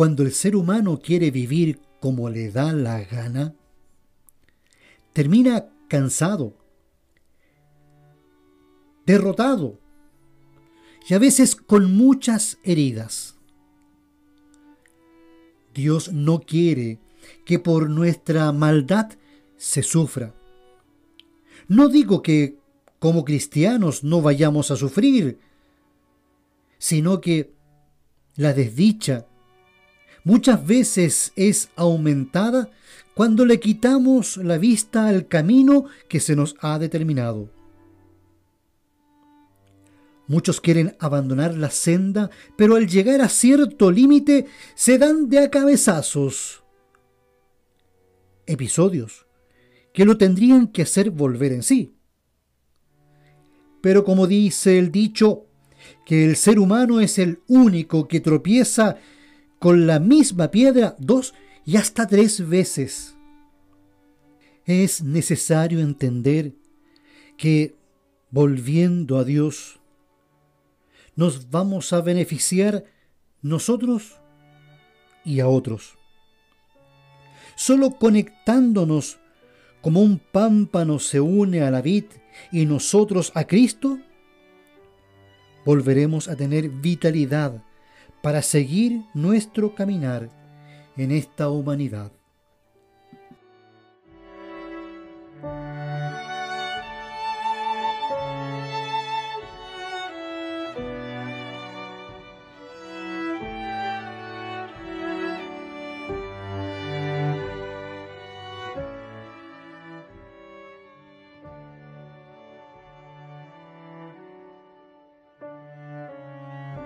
cuando el ser humano quiere vivir como le da la gana, termina cansado, derrotado y a veces con muchas heridas. Dios no quiere que por nuestra maldad se sufra. No digo que como cristianos no vayamos a sufrir, sino que la desdicha muchas veces es aumentada cuando le quitamos la vista al camino que se nos ha determinado. Muchos quieren abandonar la senda, pero al llegar a cierto límite se dan de a cabezazos. Episodios que lo tendrían que hacer volver en sí. Pero como dice el dicho, que el ser humano es el único que tropieza con la misma piedra dos y hasta tres veces. Es necesario entender que volviendo a Dios, nos vamos a beneficiar nosotros y a otros. Solo conectándonos como un pámpano se une a la vid y nosotros a Cristo, volveremos a tener vitalidad para seguir nuestro caminar en esta humanidad.